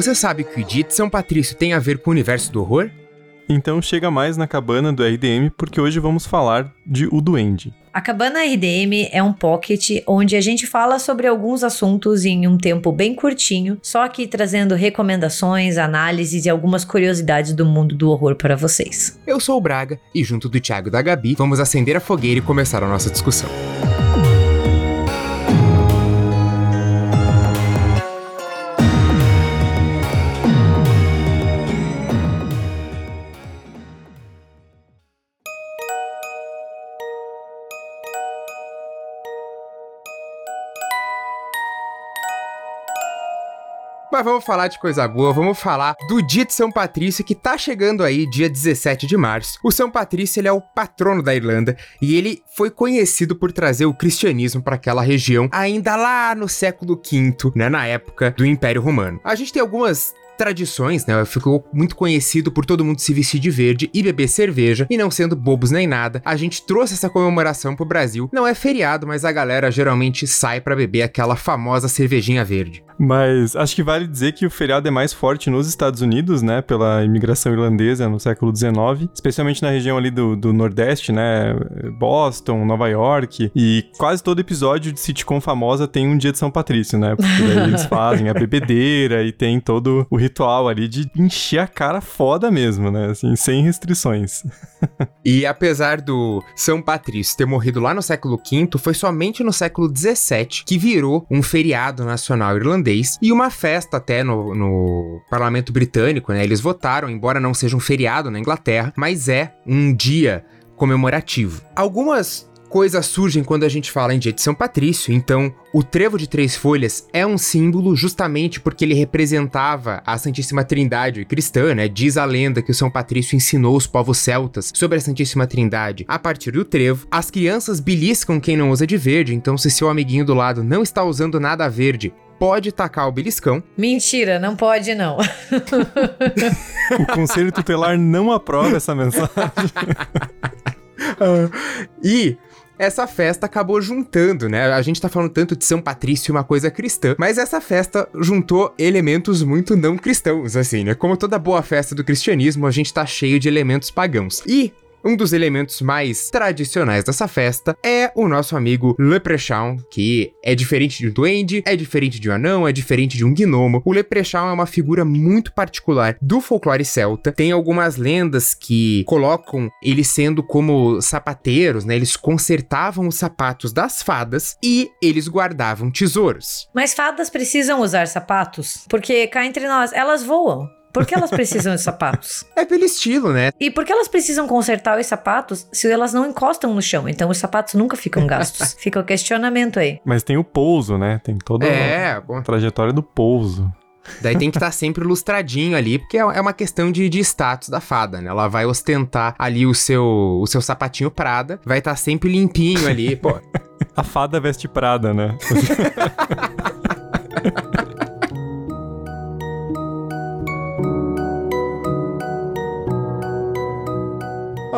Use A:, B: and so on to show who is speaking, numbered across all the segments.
A: Você sabe que o dia de São Patrício tem a ver com o universo do horror?
B: Então chega mais na cabana do RDM porque hoje vamos falar de O Duende.
C: A Cabana RDM é um pocket onde a gente fala sobre alguns assuntos em um tempo bem curtinho, só aqui trazendo recomendações, análises e algumas curiosidades do mundo do horror para vocês.
A: Eu sou o Braga e junto do Thiago e da Gabi vamos acender a fogueira e começar a nossa discussão. Mas vamos falar de coisa boa, vamos falar do dia de São Patrício que tá chegando aí, dia 17 de março. O São Patrício ele é o patrono da Irlanda e ele foi conhecido por trazer o cristianismo para aquela região ainda lá no século V, né, na época do Império Romano. A gente tem algumas tradições, né? Ficou muito conhecido por todo mundo se vestir de verde e beber cerveja, e não sendo bobos nem nada, a gente trouxe essa comemoração pro Brasil. Não é feriado, mas a galera geralmente sai para beber aquela famosa cervejinha verde.
B: Mas acho que vale dizer que o feriado é mais forte nos Estados Unidos, né? Pela imigração irlandesa no século XIX, especialmente na região ali do, do Nordeste, né? Boston, Nova York. E quase todo episódio de sitcom famosa tem um dia de São Patrício, né? Porque daí eles fazem a bebedeira e tem todo o ritual ali de encher a cara foda mesmo, né? Assim, sem restrições.
A: e apesar do São Patrício ter morrido lá no século V, foi somente no século XVII que virou um feriado nacional irlandês irlandês e uma festa até no, no parlamento britânico, né? Eles votaram, embora não seja um feriado na Inglaterra, mas é um dia comemorativo. Algumas coisas surgem quando a gente fala em dia de São Patrício, então o trevo de três folhas é um símbolo justamente porque ele representava a Santíssima Trindade cristã, né? Diz a lenda que o São Patrício ensinou os povos celtas sobre a Santíssima Trindade a partir do trevo. As crianças beliscam quem não usa de verde, então se seu amiguinho do lado não está usando nada verde, pode tacar o beliscão.
C: Mentira, não pode não.
B: o conselho tutelar não aprova essa mensagem.
A: uh, e essa festa acabou juntando, né? A gente tá falando tanto de São Patrício, uma coisa cristã, mas essa festa juntou elementos muito não cristãos, assim, né? Como toda boa festa do cristianismo, a gente tá cheio de elementos pagãos. E um dos elementos mais tradicionais dessa festa é o nosso amigo Leprechaun, que é diferente de um duende, é diferente de um anão, é diferente de um gnomo. O Leprechaun é uma figura muito particular do folclore celta. Tem algumas lendas que colocam ele sendo como sapateiros, né? Eles consertavam os sapatos das fadas e eles guardavam tesouros.
C: Mas fadas precisam usar sapatos? Porque cá entre nós, elas voam. Por que elas precisam de sapatos?
A: É pelo estilo, né?
C: E por que elas precisam consertar os sapatos se elas não encostam no chão? Então os sapatos nunca ficam gastos. Fica o questionamento aí.
B: Mas tem o pouso, né? Tem toda é, a trajetória do pouso.
A: Daí tem que estar tá sempre lustradinho ali, porque é, é uma questão de, de status da fada, né? Ela vai ostentar ali o seu, o seu sapatinho Prada, vai estar tá sempre limpinho ali, pô.
B: A fada veste Prada, né?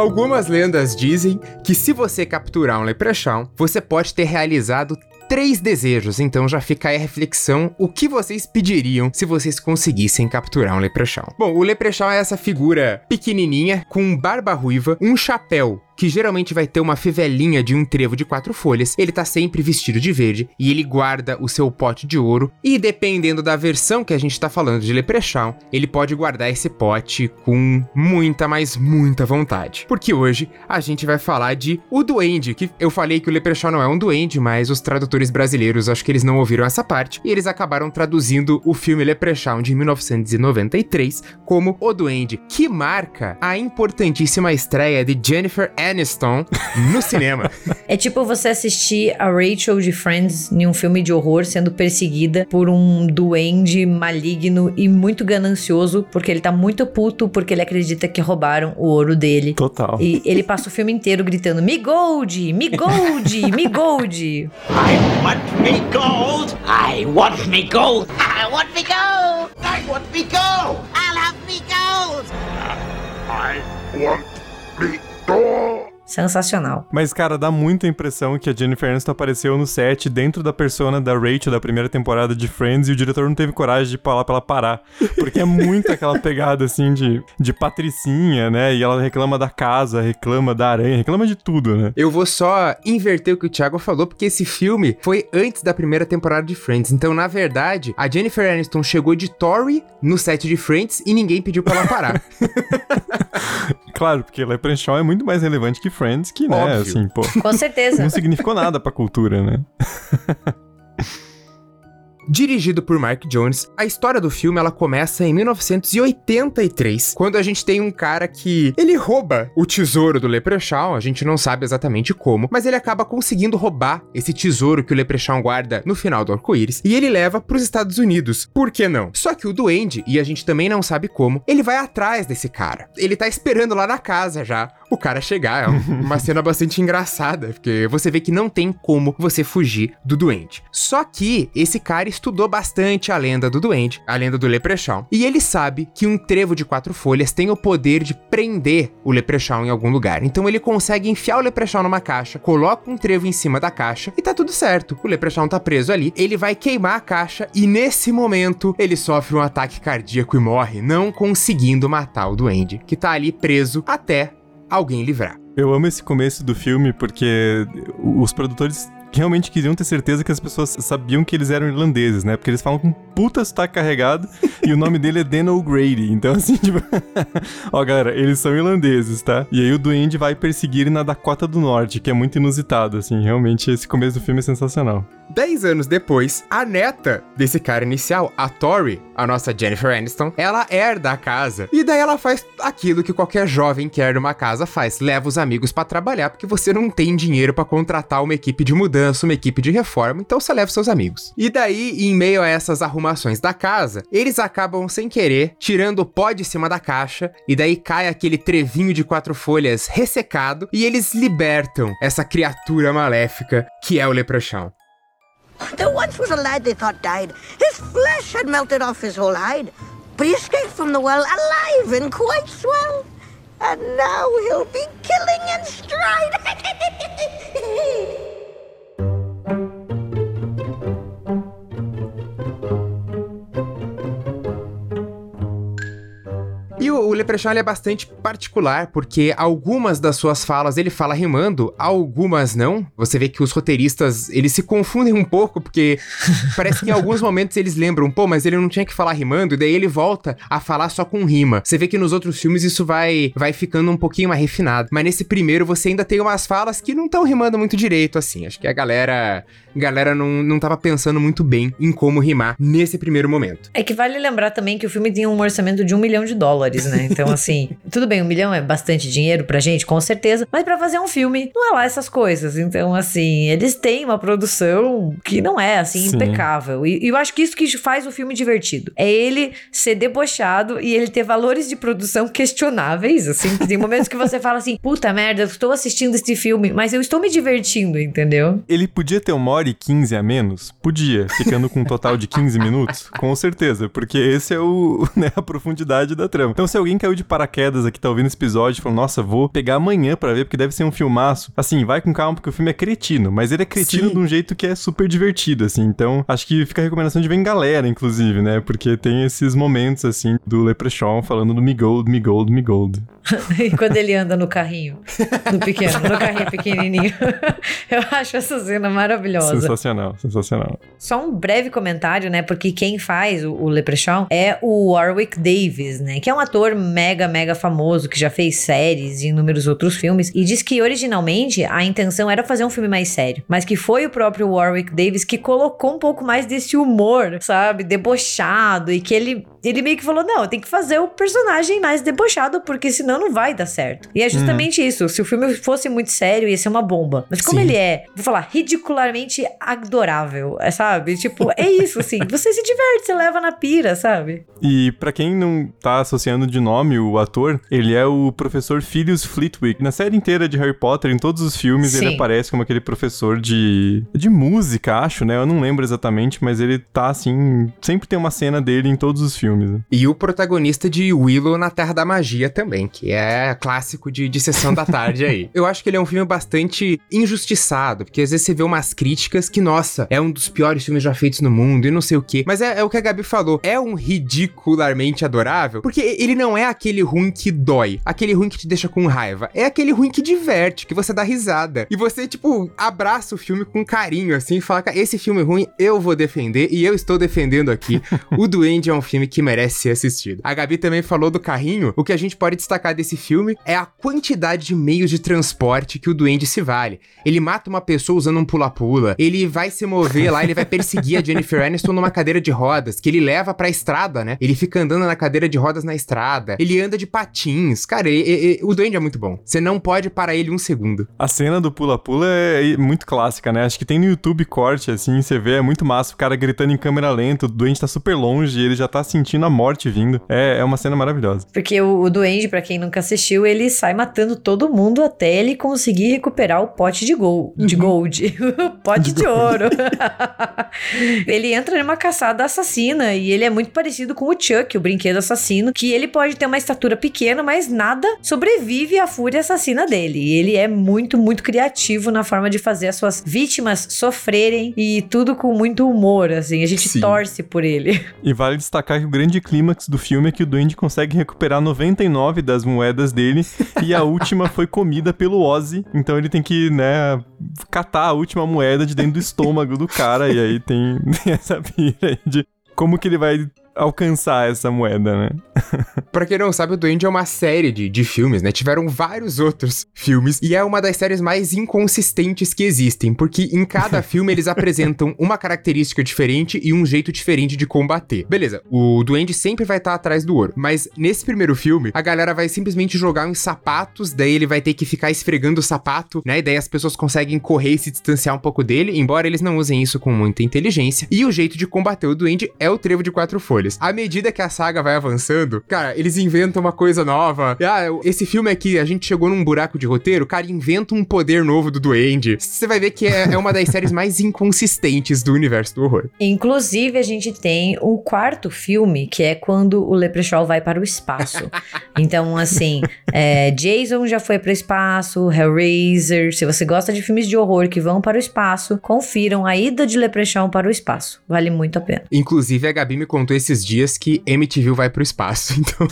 A: Algumas lendas dizem que se você capturar um leprechaun, você pode ter realizado três desejos, então já fica aí a reflexão: o que vocês pediriam se vocês conseguissem capturar um leprechaun? Bom, o leprechaun é essa figura pequenininha com barba ruiva, um chapéu que geralmente vai ter uma fivelinha de um trevo de quatro folhas, ele tá sempre vestido de verde e ele guarda o seu pote de ouro. E dependendo da versão que a gente tá falando de Leprechaun, ele pode guardar esse pote com muita, mas muita vontade. Porque hoje a gente vai falar de O Duende, que eu falei que o Leprechaun não é um duende, mas os tradutores brasileiros acho que eles não ouviram essa parte e eles acabaram traduzindo o filme Leprechaun de 1993 como O Duende, que marca a importantíssima estreia de Jennifer Aniston Aniston no cinema.
C: É tipo você assistir a Rachel de Friends em um filme de horror sendo perseguida por um duende maligno e muito ganancioso, porque ele tá muito puto porque ele acredita que roubaram o ouro dele.
B: Total.
C: E ele passa o filme inteiro gritando: Me gold! Me gold! Me gold! I want me gold! I want me gold! I want me gold! I want me gold! I'll have me gold! I want me gold! Sensacional.
B: Mas, cara, dá muita impressão que a Jennifer Aniston apareceu no set dentro da persona da Rachel da primeira temporada de Friends e o diretor não teve coragem de falar pra ela parar. Porque é muito aquela pegada, assim, de, de patricinha, né? E ela reclama da casa, reclama da aranha, reclama de tudo, né?
A: Eu vou só inverter o que o Thiago falou, porque esse filme foi antes da primeira temporada de Friends. Então, na verdade, a Jennifer Aniston chegou de Tori no set de Friends e ninguém pediu pra ela parar.
B: claro, porque Leprechaun é muito mais relevante que Friends, que, né,
A: Óbvio.
B: assim, pô,
C: Com certeza.
B: não significou nada pra cultura, né?
A: Dirigido por Mark Jones, a história do filme ela começa em 1983, quando a gente tem um cara que ele rouba o tesouro do Leprechaun, a gente não sabe exatamente como, mas ele acaba conseguindo roubar esse tesouro que o Leprechaun guarda no final do arco-íris e ele leva para os Estados Unidos. Por que não? Só que o Duende, e a gente também não sabe como, ele vai atrás desse cara. Ele tá esperando lá na casa já o cara chegar. É um- uma cena bastante engraçada, porque você vê que não tem como você fugir do Duende. Só que esse cara estudou bastante a lenda do Duende, a lenda do Leprechaun, e ele sabe que um trevo de quatro folhas tem o poder de prender o Leprechaun em algum lugar. Então ele consegue enfiar o Leprechaun numa caixa, coloca um trevo em cima da caixa e tá tudo certo. O Leprechaun tá preso ali, ele vai queimar a caixa e nesse momento ele sofre um ataque cardíaco e morre, não conseguindo matar o Duende, que tá ali preso até alguém livrar.
B: Eu amo esse começo do filme porque os produtores realmente queriam ter certeza que as pessoas sabiam que eles eram irlandeses, né? Porque eles falam com puta sotaque carregado e o nome dele é Dan O'Grady. Então, assim, tipo... Ó, galera, eles são irlandeses, tá? E aí o Duende vai perseguir na Dakota do Norte, que é muito inusitado, assim. Realmente, esse começo do filme é sensacional.
A: Dez anos depois, a neta desse cara inicial, a Tori, a nossa Jennifer Aniston, ela herda a casa. E daí ela faz aquilo que qualquer jovem que herda uma casa faz: leva os amigos pra trabalhar, porque você não tem dinheiro pra contratar uma equipe de mudança, uma equipe de reforma, então você leva seus amigos. E daí, em meio a essas arrumações da casa, eles acabam sem querer tirando o pó de cima da caixa, e daí cai aquele trevinho de quatro folhas ressecado, e eles libertam essa criatura maléfica que é o Leprechaun.
D: There once was a lad they thought died. His flesh had melted off his whole hide. But he escaped from the well alive and quite swell. And now he'll be killing in stride.
A: o, Leprechaun ele é bastante particular, porque algumas das suas falas ele fala rimando, algumas não. Você vê que os roteiristas, eles se confundem um pouco, porque parece que em alguns momentos eles lembram, pô, mas ele não tinha que falar rimando, e daí ele volta a falar só com rima. Você vê que nos outros filmes isso vai, vai ficando um pouquinho mais refinado. Mas nesse primeiro você ainda tem umas falas que não estão rimando muito direito, assim. Acho que a galera, a galera não, não tava pensando muito bem em como rimar nesse primeiro momento.
C: É que vale lembrar também que o filme tinha um orçamento de um milhão de dólares, né? Então, assim, tudo bem, um milhão é bastante dinheiro pra gente, com certeza, mas pra fazer um filme não é lá essas coisas. Então, assim, eles têm uma produção que não é, assim,
B: Sim.
C: impecável. E, e eu acho que isso que faz o filme divertido. É ele ser debochado e ele ter valores de produção questionáveis, assim. Tem momentos que você fala assim, puta merda, eu estou assistindo este filme, mas eu estou me divertindo, entendeu?
B: Ele podia ter uma hora e 15 a menos? Podia, ficando com um total de 15 minutos? Com certeza, porque esse é o, né, a profundidade da trama. Então, se alguém caiu de paraquedas aqui, tá ouvindo esse episódio e falou, nossa, vou pegar amanhã pra ver, porque deve ser um filmaço. Assim, vai com calma, porque o filme é cretino, mas ele é cretino
A: Sim.
B: de um jeito que é super divertido, assim. Então, acho que fica a recomendação de ver em galera, inclusive, né? Porque tem esses momentos, assim, do Leprechaun falando do me gold, me gold, me gold.
C: E quando ele anda no carrinho, no pequeno, no carrinho pequenininho. Eu acho essa cena maravilhosa.
B: Sensacional, sensacional.
C: Só um breve comentário, né? Porque quem faz o, o Leprechaun é o Warwick Davis, né? Que é um ator mega, mega famoso, que já fez séries e inúmeros outros filmes. E diz que originalmente a intenção era fazer um filme mais sério. Mas que foi o próprio Warwick Davis que colocou um pouco mais desse humor, sabe? Debochado. E que ele, ele meio que falou: não, tem que fazer o personagem mais debochado, porque senão não vai dar certo. E é justamente isso. Se o filme fosse muito sério, ia ser uma bomba. Mas como
A: Sim.
C: ele é, vou falar, ridicularmente adorável, é, sabe? Tipo, é isso, assim. Você se diverte, você leva na pira, sabe?
B: E pra quem não tá associando de nome o ator, ele é o professor Philius Flitwick. Na série inteira de Harry Potter, em todos os filmes,
C: Sim.
B: ele aparece como aquele professor de, de música, acho, né? Eu não lembro exatamente, mas ele tá assim. Sempre tem uma cena dele em todos os filmes.
A: E o protagonista de Willow na Terra da Magia também, que é clássico de, de sessão da tarde aí. Eu acho que ele é um filme bastante injustiçado, porque às vezes você vê umas críticas que, nossa, é um dos piores filmes já feitos no mundo e não sei o quê. Mas é, é o que a Gabi falou, é um ridicularmente adorável, porque ele não é aquele ruim que dói, aquele ruim que te deixa com raiva. É aquele ruim que diverte, que você dá risada. E você, tipo, abraça o filme com carinho, assim, e fala, cara, esse filme ruim eu vou defender e eu estou defendendo aqui. o Duende é um filme que merece ser assistido. A Gabi também falou do carrinho. O que a gente pode destacar desse filme é a quantidade de meios de transporte que o Duende se vale. Ele mata uma pessoa usando um pula-pula. Ele vai se mover lá, ele vai perseguir a Jennifer Aniston numa cadeira de rodas, que ele leva pra estrada, né? Ele fica andando na cadeira de rodas na estrada. Ele anda de patins. Cara, e- e- e- o Duende é muito bom. Você não pode parar ele um segundo.
B: A cena do pula-pula é muito clássica, né? Acho que tem no YouTube corte, assim, você vê, é muito massa. O cara gritando em câmera lenta, o doente tá super longe e ele já tá sentindo a morte vindo. É, é uma cena maravilhosa.
C: Porque o, o Duende, pra quem nunca assistiu, ele sai matando todo mundo até ele conseguir recuperar o pote de, gol, de gold. o pote de, ouro. ele entra numa caçada assassina e ele é muito parecido com o Chuck, o brinquedo assassino, que ele pode ter uma estatura pequena, mas nada sobrevive à fúria assassina dele. E ele é muito, muito criativo na forma de fazer as suas vítimas sofrerem e tudo com muito humor, assim. A gente
A: Sim.
C: torce por ele.
B: E vale destacar que o grande clímax do filme é que o Duende consegue recuperar 99 das moedas dele e a última foi comida pelo Ozzy. Então ele tem que, né, catar a última moeda de dentro do estômago do cara. E aí tem, essa pira aí de como que ele vai alcançar essa moeda, né?
A: Pra quem não sabe, o Duende é uma série de, de filmes, né? Tiveram vários outros filmes e é uma das séries mais inconsistentes que existem, porque em cada filme eles apresentam uma característica diferente e um jeito diferente de combater. Beleza, o Duende sempre vai estar atrás do ouro, mas nesse primeiro filme, a galera vai simplesmente jogar uns sapatos, daí ele vai ter que ficar esfregando o sapato, né? E daí as pessoas conseguem correr e se distanciar um pouco dele, embora eles não usem isso com muita inteligência. E o jeito de combater o Duende é o trevo de quatro folhas. À medida que a saga vai avançando, cara, eles inventam uma coisa nova. Ah, esse filme aqui, a gente chegou num buraco de roteiro, cara, inventa um poder novo do Duende. Você vai ver que é, é uma das séries mais inconsistentes do universo do horror.
C: Inclusive, a gente tem o quarto filme, que é quando o Leprechaun vai para o espaço. então, assim, é, Jason já foi para o espaço, Hellraiser. Se você gosta de filmes de horror que vão para o espaço, confiram a ida de Leprechaun para o espaço. Vale muito a pena.
A: Inclusive, a Gabi me contou esses dias que MTV vai pro espaço, então...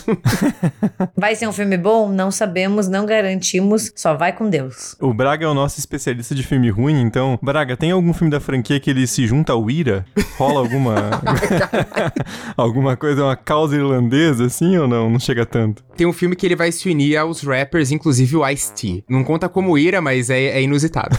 C: Vai ser um filme bom? Não sabemos, não garantimos. Só vai com Deus.
B: O Braga é o nosso especialista de filme ruim, então, Braga, tem algum filme da franquia que ele se junta ao Ira? Rola alguma alguma coisa, uma causa irlandesa assim ou não? Não chega tanto.
A: Tem um filme que ele vai se unir aos rappers, inclusive o Ice-T. Não conta como ira, mas é, é inusitado.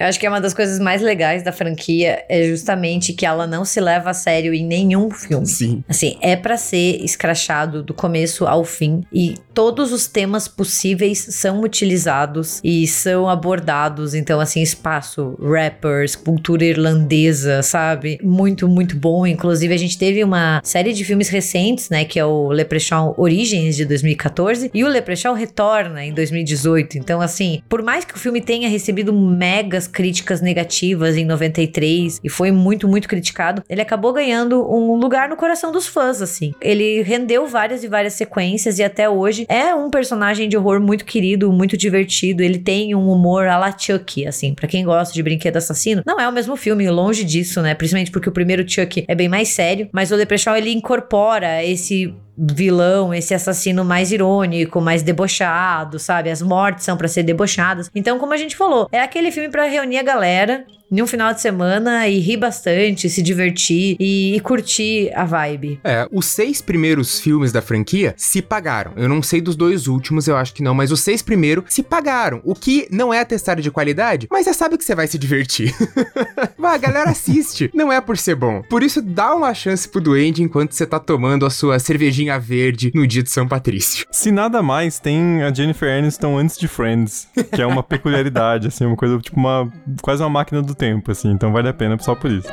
C: Eu acho que é uma das coisas mais legais da franquia é justamente que ela não se leva a sério em nenhum filme.
A: Sim.
C: Assim, é pra ser escrachado do começo ao fim e todos os temas possíveis são utilizados e são abordados. Então, assim, espaço, rappers, cultura irlandesa, sabe? Muito, muito bom. Inclusive, a gente teve uma série de filmes recentes, né? Que é o Leprechaun Origins de 2014 e o Leprechaun Retorna em 2018. Então, assim, por mais que o filme tenha recebido megas críticas negativas em 93 e foi muito, muito criticado, ele acabou ganhando um lugar no coração dos fãs, assim. Ele rendeu várias e várias sequências e até hoje é um personagem de horror muito querido, muito divertido. Ele tem um humor à la Chuck, assim, pra quem gosta de brinquedo assassino. Não é o mesmo filme, longe disso, né? Principalmente porque o primeiro Chuck é bem mais sério, mas o Leprechaun ele incorpora esse vilão, esse assassino mais irônico, mais debochado, sabe? As mortes são pra ser debochadas. Então, como a gente falou, é aquele filme pra reunir a galera em um final de semana e rir bastante, se divertir e, e curtir a vibe.
A: É, os seis primeiros filmes da franquia se pagaram. Eu não sei dos dois últimos, eu acho que não, mas os seis primeiros se pagaram. O que não é atestado de qualidade, mas você sabe que você vai se divertir. vai, a galera assiste. Não é por ser bom. Por isso, dá uma chance pro Duende enquanto você tá tomando a sua cervejinha verde no dia de São Patrício.
B: Se nada mais, tem a Jennifer Aniston antes de Friends, que é uma peculiaridade, assim, uma coisa, tipo, uma quase uma máquina do tempo, assim, então vale a pena só por isso.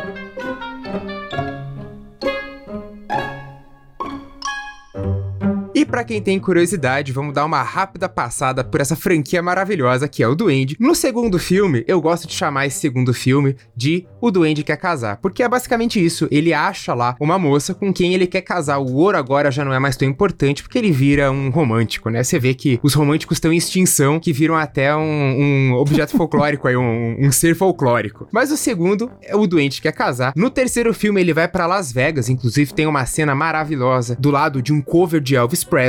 A: Para quem tem curiosidade, vamos dar uma rápida passada por essa franquia maravilhosa que é o Duende. No segundo filme, eu gosto de chamar esse segundo filme de O Duende Quer Casar, porque é basicamente isso. Ele acha lá uma moça com quem ele quer casar. O ouro agora já não é mais tão importante porque ele vira um romântico, né? Você vê que os românticos estão em extinção, que viram até um, um objeto folclórico aí, um, um ser folclórico. Mas o segundo é o Duende Quer Casar. No terceiro filme, ele vai para Las Vegas, inclusive tem uma cena maravilhosa do lado de um cover de Elvis Presley.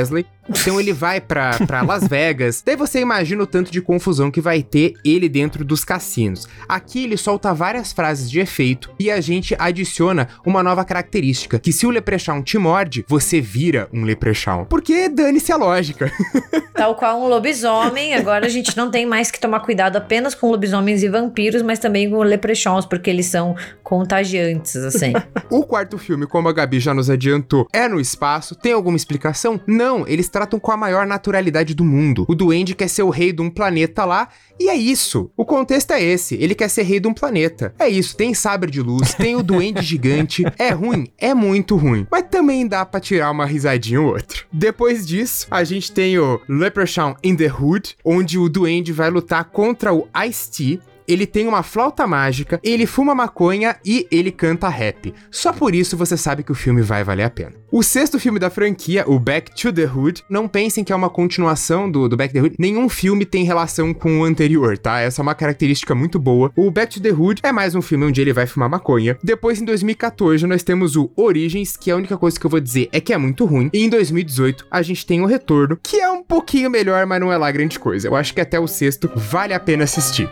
A: Então ele vai pra, pra Las Vegas. Daí você imagina o tanto de confusão que vai ter ele dentro dos cassinos. Aqui ele solta várias frases de efeito e a gente adiciona uma nova característica: que se o Leprechaun te morde, você vira um Leprechaun. Porque dane-se a lógica.
C: Tal qual um lobisomem, agora a gente não tem mais que tomar cuidado apenas com lobisomens e vampiros, mas também com leprechauns, porque eles são contagiantes, assim.
A: o quarto filme, como a Gabi já nos adiantou, é no espaço. Tem alguma explicação? Não, eles tratam com a maior naturalidade do mundo. O duende quer ser o rei de um planeta lá, e é isso. O contexto é esse. Ele quer ser rei de um planeta. É isso. Tem sabre de luz, tem o duende gigante. É ruim? É muito ruim. Mas também dá pra tirar uma risadinha ou outra. Depois disso, a gente tem o Leprechaun in the Hood, onde o duende vai lutar contra o Ice-T, ele tem uma flauta mágica, ele fuma maconha e ele canta rap. Só por isso você sabe que o filme vai valer a pena. O sexto filme da franquia, o Back to the Hood, não pensem que é uma continuação do, do Back to the Hood. Nenhum filme tem relação com o anterior, tá? Essa é uma característica muito boa. O Back to the Hood é mais um filme onde ele vai fumar maconha. Depois, em 2014, nós temos o Origins, que a única coisa que eu vou dizer é que é muito ruim. E em 2018, a gente tem o Retorno, que é um pouquinho melhor, mas não é lá grande coisa. Eu acho que até o sexto vale a pena assistir.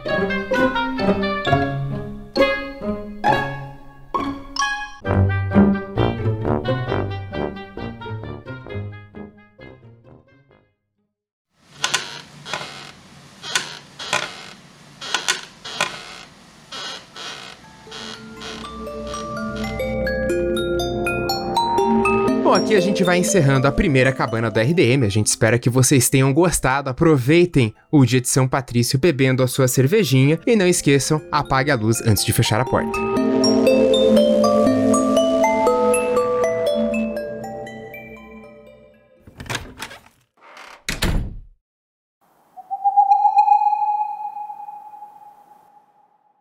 A: Bom, aqui a gente vai encerrando a primeira cabana do RDM. A gente espera que vocês tenham gostado. Aproveitem o dia de São Patrício bebendo a sua cervejinha e não esqueçam, apague a luz antes de fechar a porta.